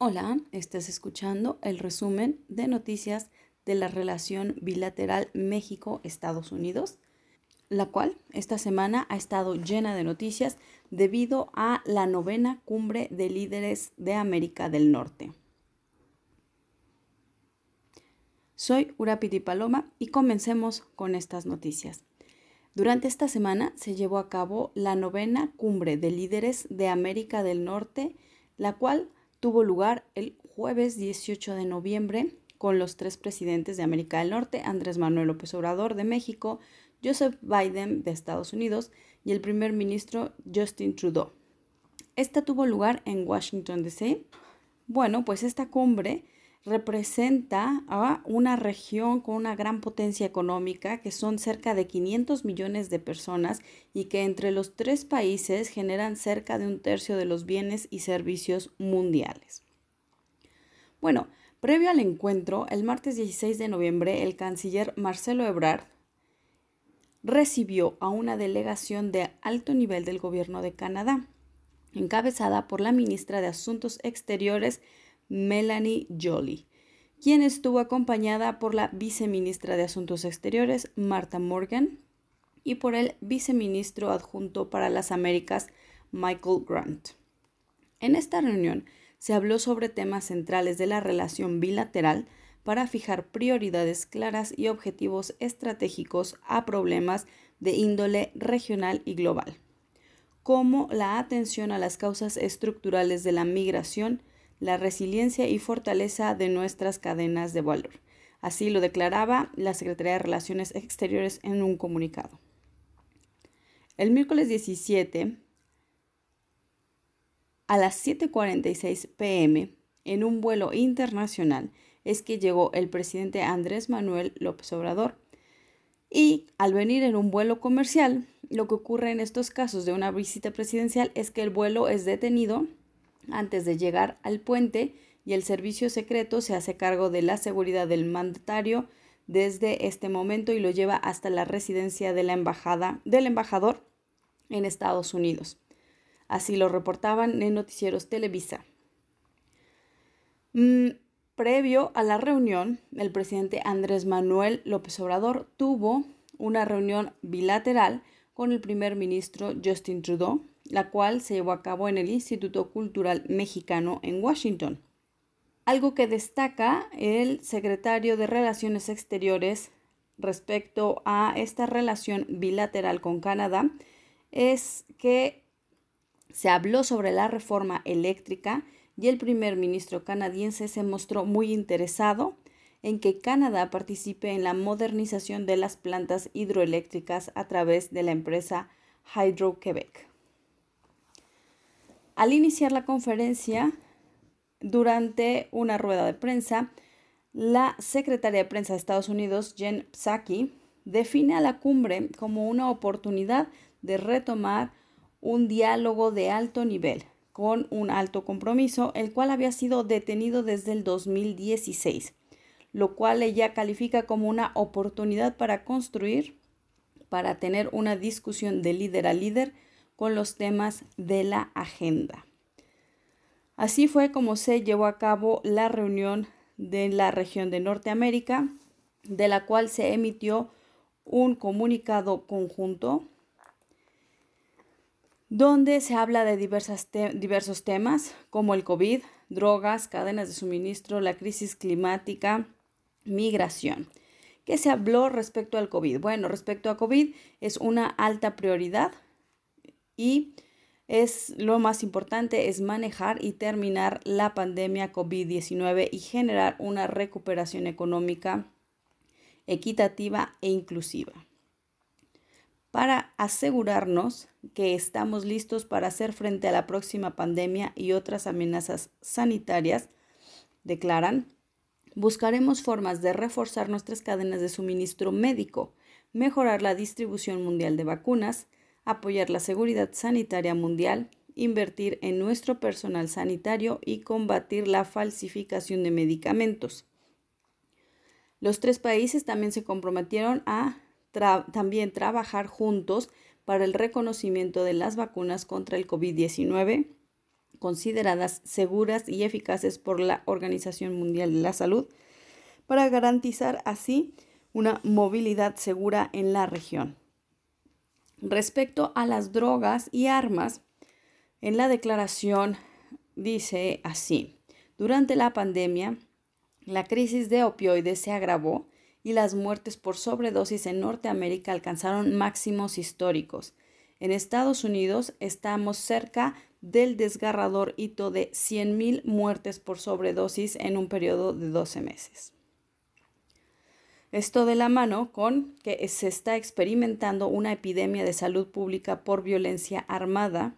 Hola, estás escuchando el resumen de noticias de la relación bilateral México-Estados Unidos, la cual esta semana ha estado llena de noticias debido a la novena cumbre de líderes de América del Norte. Soy Urapiti Paloma y comencemos con estas noticias. Durante esta semana se llevó a cabo la novena cumbre de líderes de América del Norte, la cual tuvo lugar el jueves 18 de noviembre con los tres presidentes de América del Norte, Andrés Manuel López Obrador de México, Joseph Biden de Estados Unidos y el primer ministro Justin Trudeau. Esta tuvo lugar en Washington, D.C. Bueno, pues esta cumbre representa a una región con una gran potencia económica, que son cerca de 500 millones de personas y que entre los tres países generan cerca de un tercio de los bienes y servicios mundiales. Bueno, previo al encuentro, el martes 16 de noviembre, el canciller Marcelo Ebrard recibió a una delegación de alto nivel del gobierno de Canadá, encabezada por la ministra de Asuntos Exteriores, Melanie Jolie, quien estuvo acompañada por la viceministra de Asuntos Exteriores, Martha Morgan, y por el viceministro adjunto para las Américas, Michael Grant. En esta reunión se habló sobre temas centrales de la relación bilateral para fijar prioridades claras y objetivos estratégicos a problemas de índole regional y global, como la atención a las causas estructurales de la migración, la resiliencia y fortaleza de nuestras cadenas de valor. Así lo declaraba la Secretaría de Relaciones Exteriores en un comunicado. El miércoles 17, a las 7.46 pm, en un vuelo internacional, es que llegó el presidente Andrés Manuel López Obrador. Y al venir en un vuelo comercial, lo que ocurre en estos casos de una visita presidencial es que el vuelo es detenido antes de llegar al puente y el servicio secreto se hace cargo de la seguridad del mandatario desde este momento y lo lleva hasta la residencia de la embajada del embajador en Estados Unidos. Así lo reportaban en noticieros Televisa. Mm, previo a la reunión, el presidente Andrés Manuel López Obrador tuvo una reunión bilateral con el primer ministro Justin Trudeau, la cual se llevó a cabo en el Instituto Cultural Mexicano en Washington. Algo que destaca el secretario de Relaciones Exteriores respecto a esta relación bilateral con Canadá es que se habló sobre la reforma eléctrica y el primer ministro canadiense se mostró muy interesado en que Canadá participe en la modernización de las plantas hidroeléctricas a través de la empresa Hydro-Quebec. Al iniciar la conferencia, durante una rueda de prensa, la secretaria de prensa de Estados Unidos, Jen Psaki, define a la cumbre como una oportunidad de retomar un diálogo de alto nivel con un alto compromiso, el cual había sido detenido desde el 2016, lo cual ella califica como una oportunidad para construir, para tener una discusión de líder a líder con los temas de la agenda. Así fue como se llevó a cabo la reunión de la región de Norteamérica, de la cual se emitió un comunicado conjunto donde se habla de diversos temas como el COVID, drogas, cadenas de suministro, la crisis climática, migración. ¿Qué se habló respecto al COVID? Bueno, respecto a COVID es una alta prioridad y es lo más importante es manejar y terminar la pandemia COVID-19 y generar una recuperación económica equitativa e inclusiva. Para asegurarnos que estamos listos para hacer frente a la próxima pandemia y otras amenazas sanitarias, declaran, buscaremos formas de reforzar nuestras cadenas de suministro médico, mejorar la distribución mundial de vacunas, apoyar la seguridad sanitaria mundial, invertir en nuestro personal sanitario y combatir la falsificación de medicamentos. Los tres países también se comprometieron a también trabajar juntos para el reconocimiento de las vacunas contra el COVID-19 consideradas seguras y eficaces por la Organización Mundial de la Salud para garantizar así una movilidad segura en la región. Respecto a las drogas y armas, en la declaración dice así, durante la pandemia, la crisis de opioides se agravó y las muertes por sobredosis en Norteamérica alcanzaron máximos históricos. En Estados Unidos estamos cerca del desgarrador hito de 100.000 muertes por sobredosis en un periodo de 12 meses. Esto de la mano con que se está experimentando una epidemia de salud pública por violencia armada,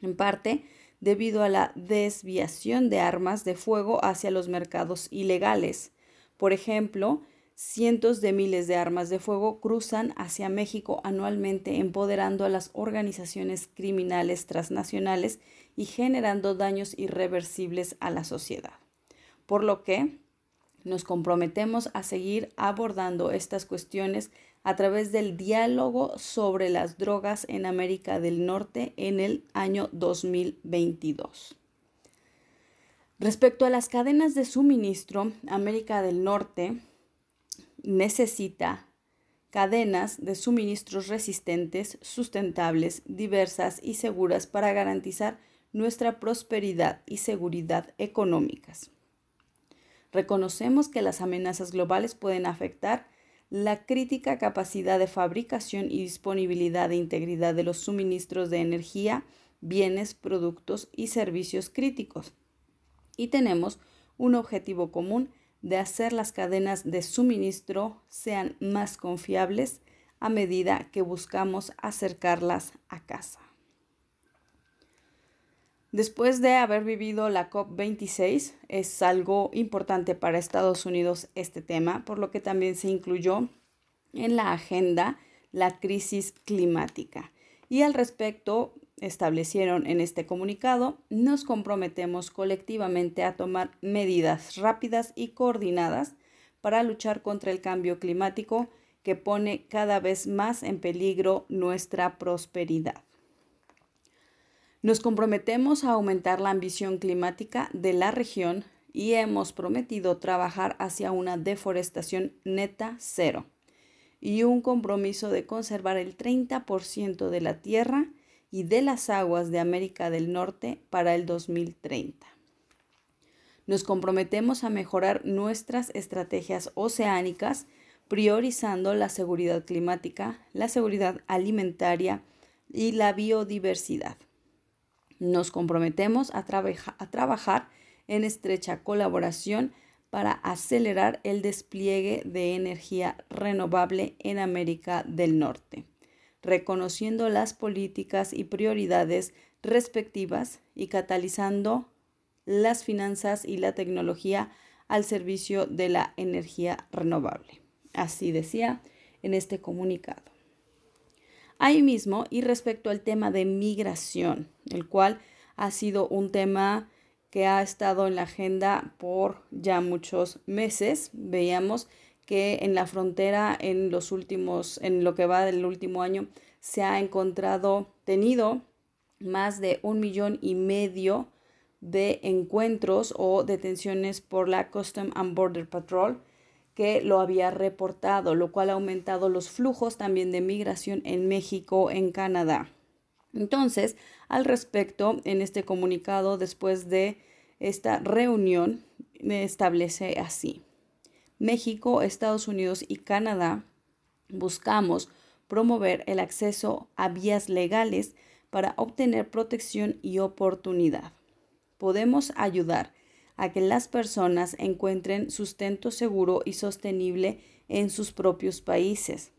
en parte debido a la desviación de armas de fuego hacia los mercados ilegales. Por ejemplo, cientos de miles de armas de fuego cruzan hacia México anualmente, empoderando a las organizaciones criminales transnacionales y generando daños irreversibles a la sociedad. Por lo que, nos comprometemos a seguir abordando estas cuestiones a través del diálogo sobre las drogas en América del Norte en el año 2022. Respecto a las cadenas de suministro, América del Norte necesita cadenas de suministros resistentes, sustentables, diversas y seguras para garantizar nuestra prosperidad y seguridad económicas. Reconocemos que las amenazas globales pueden afectar la crítica capacidad de fabricación y disponibilidad de integridad de los suministros de energía, bienes, productos y servicios críticos. Y tenemos un objetivo común de hacer las cadenas de suministro sean más confiables a medida que buscamos acercarlas a casa. Después de haber vivido la COP26, es algo importante para Estados Unidos este tema, por lo que también se incluyó en la agenda la crisis climática. Y al respecto, establecieron en este comunicado, nos comprometemos colectivamente a tomar medidas rápidas y coordinadas para luchar contra el cambio climático que pone cada vez más en peligro nuestra prosperidad. Nos comprometemos a aumentar la ambición climática de la región y hemos prometido trabajar hacia una deforestación neta cero y un compromiso de conservar el 30% de la tierra y de las aguas de América del Norte para el 2030. Nos comprometemos a mejorar nuestras estrategias oceánicas priorizando la seguridad climática, la seguridad alimentaria y la biodiversidad. Nos comprometemos a, a trabajar en estrecha colaboración para acelerar el despliegue de energía renovable en América del Norte, reconociendo las políticas y prioridades respectivas y catalizando las finanzas y la tecnología al servicio de la energía renovable. Así decía en este comunicado. Ahí mismo, y respecto al tema de migración, el cual ha sido un tema que ha estado en la agenda por ya muchos meses, veíamos que en la frontera en los últimos, en lo que va del último año, se ha encontrado, tenido más de un millón y medio de encuentros o detenciones por la Custom and Border Patrol que lo había reportado, lo cual ha aumentado los flujos también de migración en México, en Canadá. Entonces, al respecto, en este comunicado, después de esta reunión, me establece así. México, Estados Unidos y Canadá buscamos promover el acceso a vías legales para obtener protección y oportunidad. Podemos ayudar a que las personas encuentren sustento seguro y sostenible en sus propios países,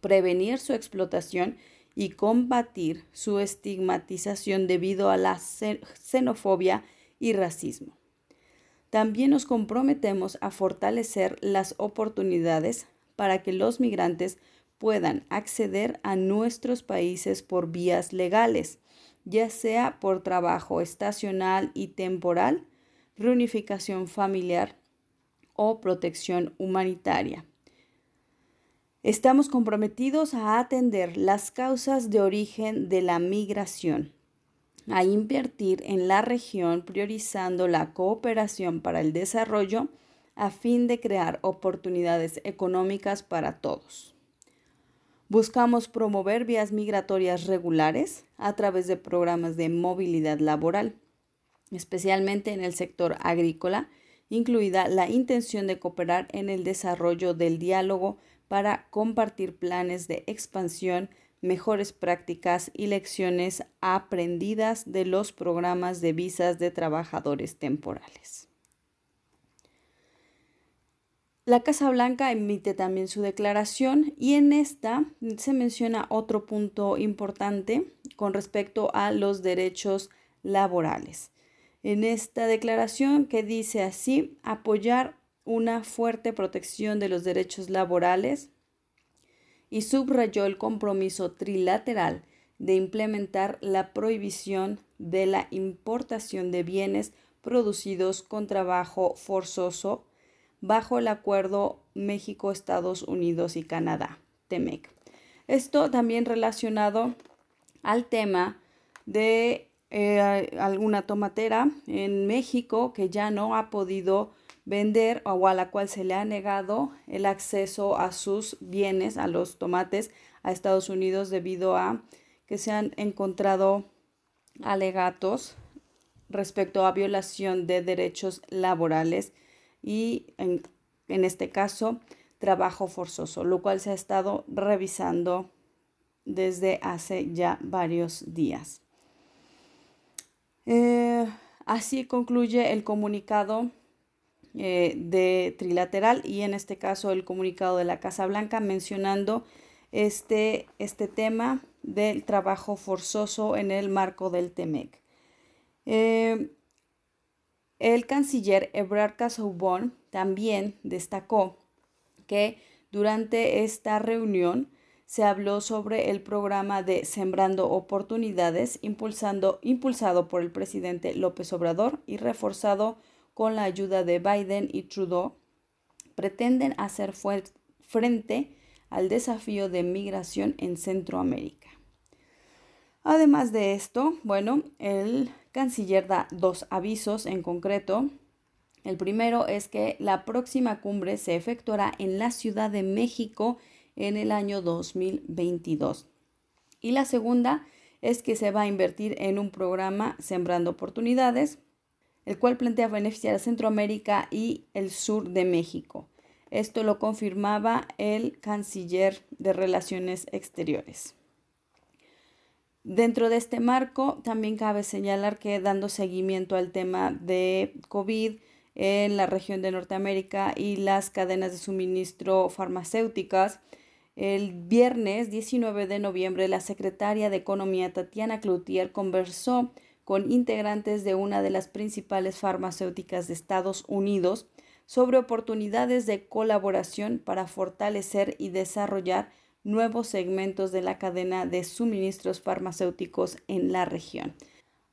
prevenir su explotación y combatir su estigmatización debido a la xenofobia y racismo. También nos comprometemos a fortalecer las oportunidades para que los migrantes puedan acceder a nuestros países por vías legales, ya sea por trabajo estacional y temporal, reunificación familiar o protección humanitaria. Estamos comprometidos a atender las causas de origen de la migración, a invertir en la región priorizando la cooperación para el desarrollo a fin de crear oportunidades económicas para todos. Buscamos promover vías migratorias regulares a través de programas de movilidad laboral, especialmente en el sector agrícola, incluida la intención de cooperar en el desarrollo del diálogo para compartir planes de expansión mejores prácticas y lecciones aprendidas de los programas de visas de trabajadores temporales. La Casa Blanca emite también su declaración y en esta se menciona otro punto importante con respecto a los derechos laborales. En esta declaración que dice así, apoyar una fuerte protección de los derechos laborales y subrayó el compromiso trilateral de implementar la prohibición de la importación de bienes producidos con trabajo forzoso bajo el acuerdo México, Estados Unidos y Canadá, TEMEC. Esto también relacionado al tema de eh, alguna tomatera en México que ya no ha podido vender o a la cual se le ha negado el acceso a sus bienes, a los tomates, a Estados Unidos debido a que se han encontrado alegatos respecto a violación de derechos laborales y en, en este caso trabajo forzoso, lo cual se ha estado revisando desde hace ya varios días. Eh, así concluye el comunicado eh, de trilateral y en este caso el comunicado de la Casa Blanca mencionando este, este tema del trabajo forzoso en el marco del TEMEC. Eh, el canciller Ebrard Casaubon también destacó que durante esta reunión se habló sobre el programa de Sembrando Oportunidades impulsando, impulsado por el presidente López Obrador y reforzado con la ayuda de Biden y Trudeau, pretenden hacer frente al desafío de migración en Centroamérica. Además de esto, bueno, el canciller da dos avisos en concreto. El primero es que la próxima cumbre se efectuará en la Ciudad de México en el año 2022. Y la segunda es que se va a invertir en un programa Sembrando Oportunidades el cual plantea beneficiar a Centroamérica y el sur de México. Esto lo confirmaba el canciller de Relaciones Exteriores. Dentro de este marco, también cabe señalar que dando seguimiento al tema de COVID en la región de Norteamérica y las cadenas de suministro farmacéuticas, el viernes 19 de noviembre la secretaria de Economía Tatiana Cloutier conversó con integrantes de una de las principales farmacéuticas de Estados Unidos sobre oportunidades de colaboración para fortalecer y desarrollar nuevos segmentos de la cadena de suministros farmacéuticos en la región.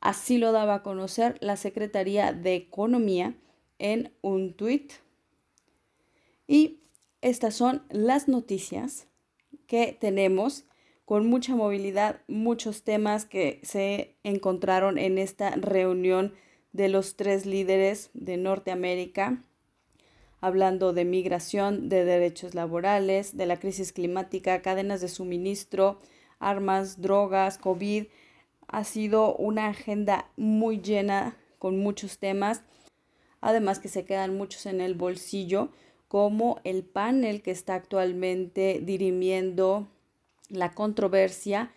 Así lo daba a conocer la Secretaría de Economía en un tuit. Y estas son las noticias que tenemos con mucha movilidad, muchos temas que se encontraron en esta reunión de los tres líderes de Norteamérica, hablando de migración, de derechos laborales, de la crisis climática, cadenas de suministro, armas, drogas, COVID. Ha sido una agenda muy llena con muchos temas, además que se quedan muchos en el bolsillo, como el panel que está actualmente dirimiendo la controversia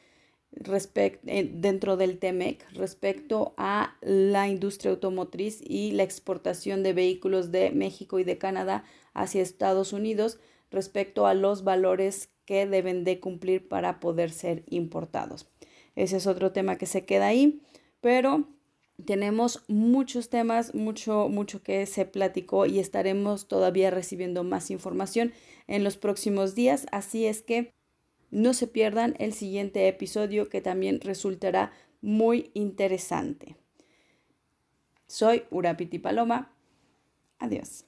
eh, dentro del TEMEC respecto a la industria automotriz y la exportación de vehículos de México y de Canadá hacia Estados Unidos respecto a los valores que deben de cumplir para poder ser importados. Ese es otro tema que se queda ahí, pero tenemos muchos temas, mucho, mucho que se platicó y estaremos todavía recibiendo más información en los próximos días. Así es que no se pierdan el siguiente episodio que también resultará muy interesante. Soy Urapiti Paloma. Adiós.